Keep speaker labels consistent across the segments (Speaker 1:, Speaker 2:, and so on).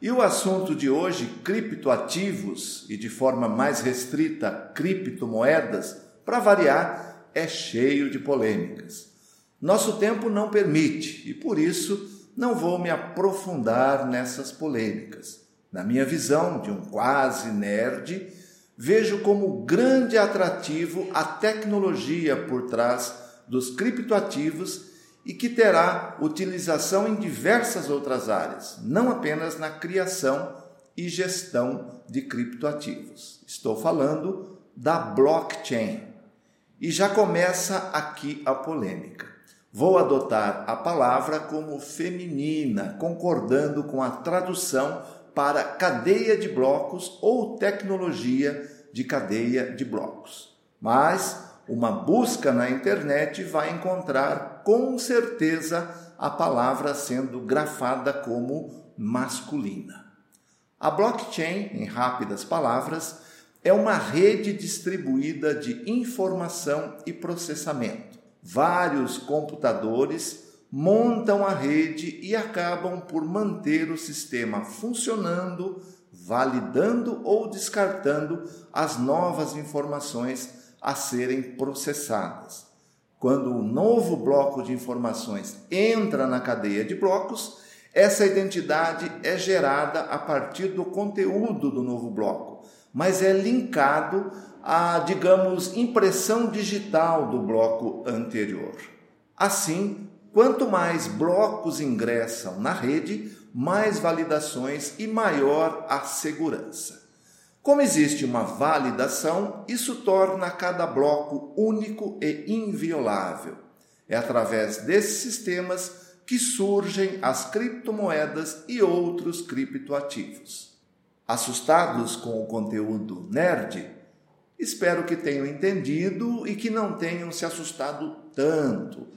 Speaker 1: E o assunto de hoje, criptoativos e de forma mais restrita, criptomoedas, para variar, é cheio de polêmicas. Nosso tempo não permite e por isso não vou me aprofundar nessas polêmicas. Na minha visão de um quase nerd, vejo como grande atrativo a tecnologia por trás dos criptoativos e que terá utilização em diversas outras áreas, não apenas na criação e gestão de criptoativos. Estou falando da blockchain. E já começa aqui a polêmica. Vou adotar a palavra como feminina, concordando com a tradução para cadeia de blocos ou tecnologia de cadeia de blocos. Mas uma busca na internet vai encontrar com certeza a palavra sendo grafada como masculina. A blockchain, em rápidas palavras, é uma rede distribuída de informação e processamento. Vários computadores montam a rede e acabam por manter o sistema funcionando, validando ou descartando as novas informações a serem processadas. Quando um novo bloco de informações entra na cadeia de blocos, essa identidade é gerada a partir do conteúdo do novo bloco, mas é linkado à, digamos, impressão digital do bloco anterior. Assim, quanto mais blocos ingressam na rede, mais validações e maior a segurança. Como existe uma validação, isso torna cada bloco único e inviolável. É através desses sistemas que surgem as criptomoedas e outros criptoativos. Assustados com o conteúdo nerd? Espero que tenham entendido e que não tenham se assustado tanto,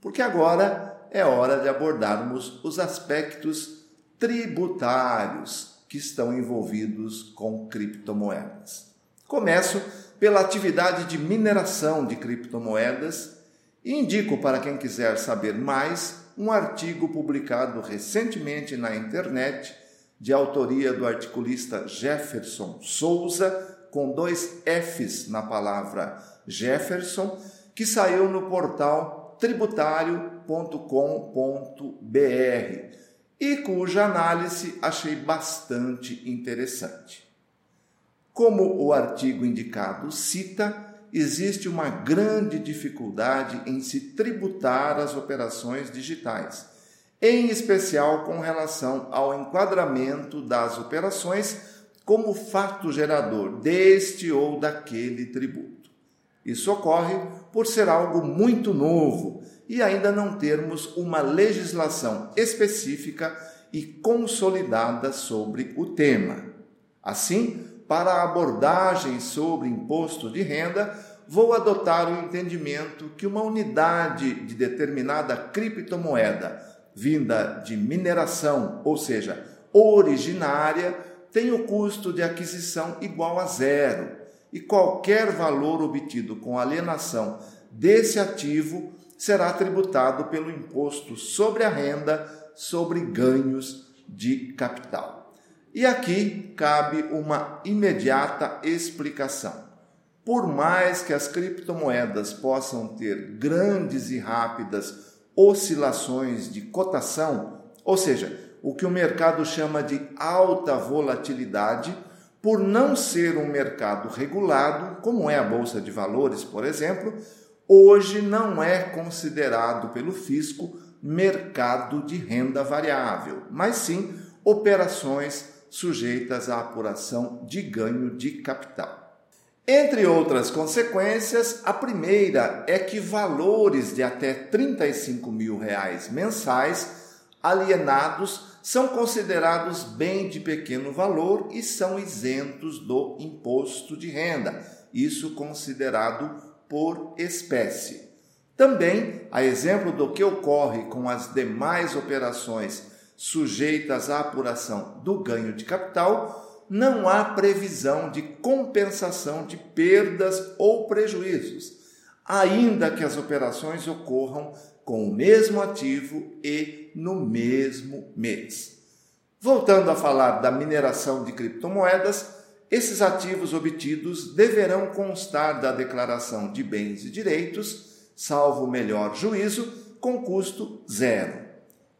Speaker 1: porque agora é hora de abordarmos os aspectos tributários que estão envolvidos com criptomoedas. Começo pela atividade de mineração de criptomoedas e indico para quem quiser saber mais um artigo publicado recentemente na internet, de autoria do articulista Jefferson Souza, com dois Fs na palavra Jefferson, que saiu no portal tributário.com.br e cuja análise achei bastante interessante. Como o artigo indicado cita, existe uma grande dificuldade em se tributar as operações digitais, em especial com relação ao enquadramento das operações como fato gerador deste ou daquele tributo. Isso ocorre por ser algo muito novo e ainda não termos uma legislação específica e consolidada sobre o tema. Assim, para a abordagem sobre imposto de renda, vou adotar o entendimento que uma unidade de determinada criptomoeda vinda de mineração, ou seja, originária, tem o custo de aquisição igual a zero e qualquer valor obtido com alienação desse ativo será tributado pelo imposto sobre a renda sobre ganhos de capital. E aqui cabe uma imediata explicação. Por mais que as criptomoedas possam ter grandes e rápidas oscilações de cotação, ou seja, o que o mercado chama de alta volatilidade, por não ser um mercado regulado, como é a bolsa de valores, por exemplo, hoje não é considerado pelo fisco mercado de renda variável, mas sim operações sujeitas à apuração de ganho de capital. Entre outras consequências, a primeira é que valores de até 35 mil reais mensais alienados são considerados bem de pequeno valor e são isentos do imposto de renda, isso considerado por espécie. Também, a exemplo do que ocorre com as demais operações sujeitas à apuração do ganho de capital, não há previsão de compensação de perdas ou prejuízos, ainda que as operações ocorram com o mesmo ativo e no mesmo mês. Voltando a falar da mineração de criptomoedas, esses ativos obtidos deverão constar da declaração de bens e direitos, salvo melhor juízo, com custo zero.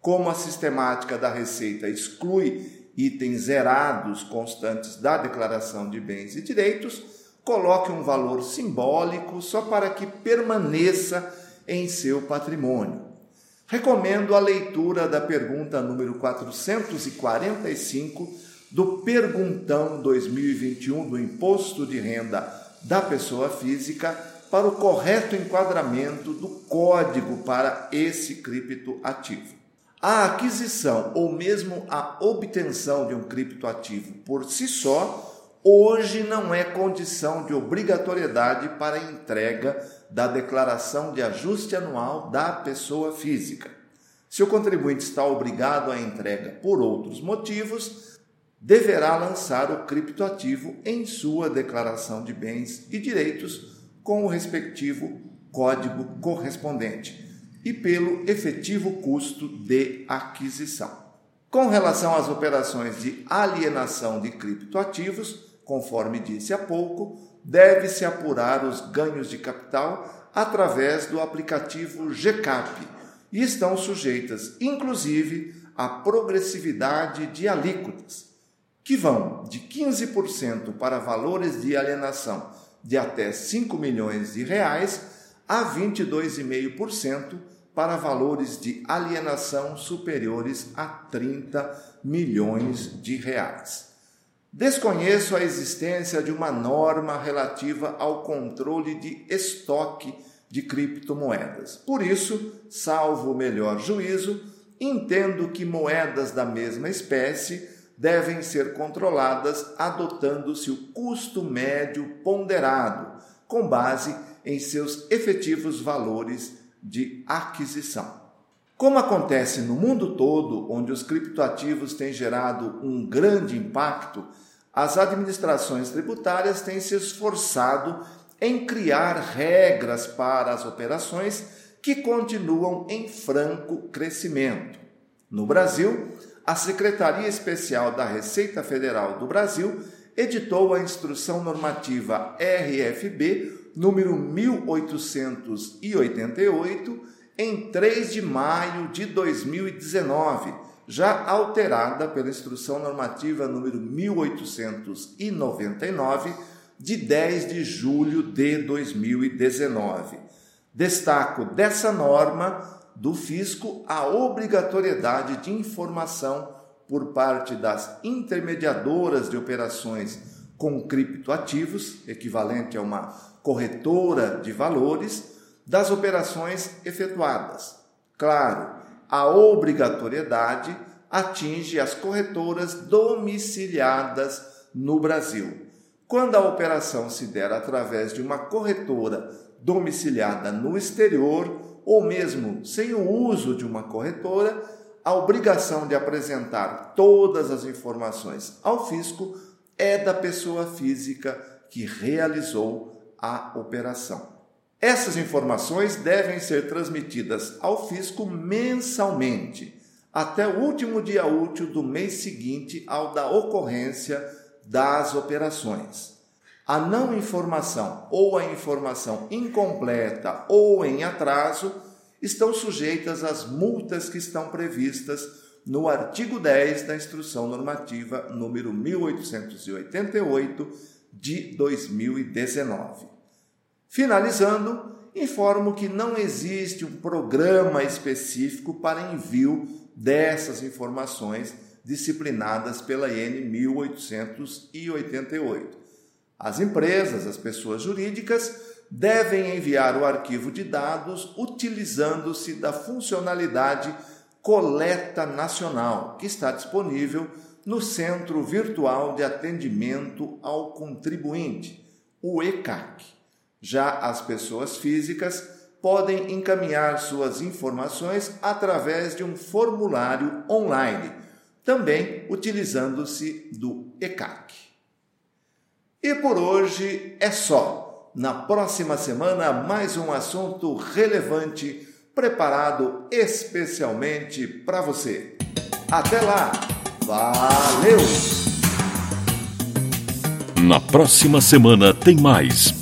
Speaker 1: Como a sistemática da Receita exclui itens zerados constantes da declaração de bens e direitos, coloque um valor simbólico só para que permaneça em seu patrimônio. Recomendo a leitura da pergunta número 445 do Perguntão 2021 do Imposto de Renda da Pessoa Física para o correto enquadramento do código para esse criptoativo. A aquisição ou mesmo a obtenção de um criptoativo por si só hoje não é condição de obrigatoriedade para entrega da declaração de ajuste anual da pessoa física. Se o contribuinte está obrigado à entrega por outros motivos, deverá lançar o criptoativo em sua declaração de bens e direitos com o respectivo código correspondente e pelo efetivo custo de aquisição. Com relação às operações de alienação de criptoativos, conforme disse há pouco, deve-se apurar os ganhos de capital através do aplicativo GCAP e estão sujeitas, inclusive, à progressividade de alíquotas, que vão de 15% para valores de alienação de até 5 milhões de reais a 22,5% para valores de alienação superiores a 30 milhões de reais. Desconheço a existência de uma norma relativa ao controle de estoque de criptomoedas. Por isso, salvo o melhor juízo, entendo que moedas da mesma espécie devem ser controladas adotando-se o custo médio ponderado, com base em seus efetivos valores de aquisição. Como acontece no mundo todo, onde os criptoativos têm gerado um grande impacto, as administrações tributárias têm se esforçado em criar regras para as operações que continuam em franco crescimento. No Brasil, a Secretaria Especial da Receita Federal do Brasil editou a Instrução Normativa RFB número 1888 em 3 de maio de 2019, já alterada pela Instrução Normativa número 1899 de 10 de julho de 2019. Destaco dessa norma do fisco a obrigatoriedade de informação por parte das intermediadoras de operações com criptoativos, equivalente a uma corretora de valores, das operações efetuadas. Claro, a obrigatoriedade atinge as corretoras domiciliadas no Brasil. Quando a operação se der através de uma corretora domiciliada no exterior, ou mesmo sem o uso de uma corretora, a obrigação de apresentar todas as informações ao fisco é da pessoa física que realizou a operação. Essas informações devem ser transmitidas ao fisco mensalmente, até o último dia útil do mês seguinte ao da ocorrência das operações. A não informação ou a informação incompleta ou em atraso estão sujeitas às multas que estão previstas no artigo 10 da Instrução Normativa número 1888 de 2019. Finalizando, informo que não existe um programa específico para envio dessas informações disciplinadas pela IN 1888. As empresas, as pessoas jurídicas, devem enviar o arquivo de dados utilizando-se da funcionalidade Coleta Nacional, que está disponível no Centro Virtual de Atendimento ao Contribuinte, o ECAC. Já as pessoas físicas podem encaminhar suas informações através de um formulário online, também utilizando-se do ECAC. E por hoje é só. Na próxima semana, mais um assunto relevante preparado especialmente para você. Até lá! Valeu!
Speaker 2: Na próxima semana tem mais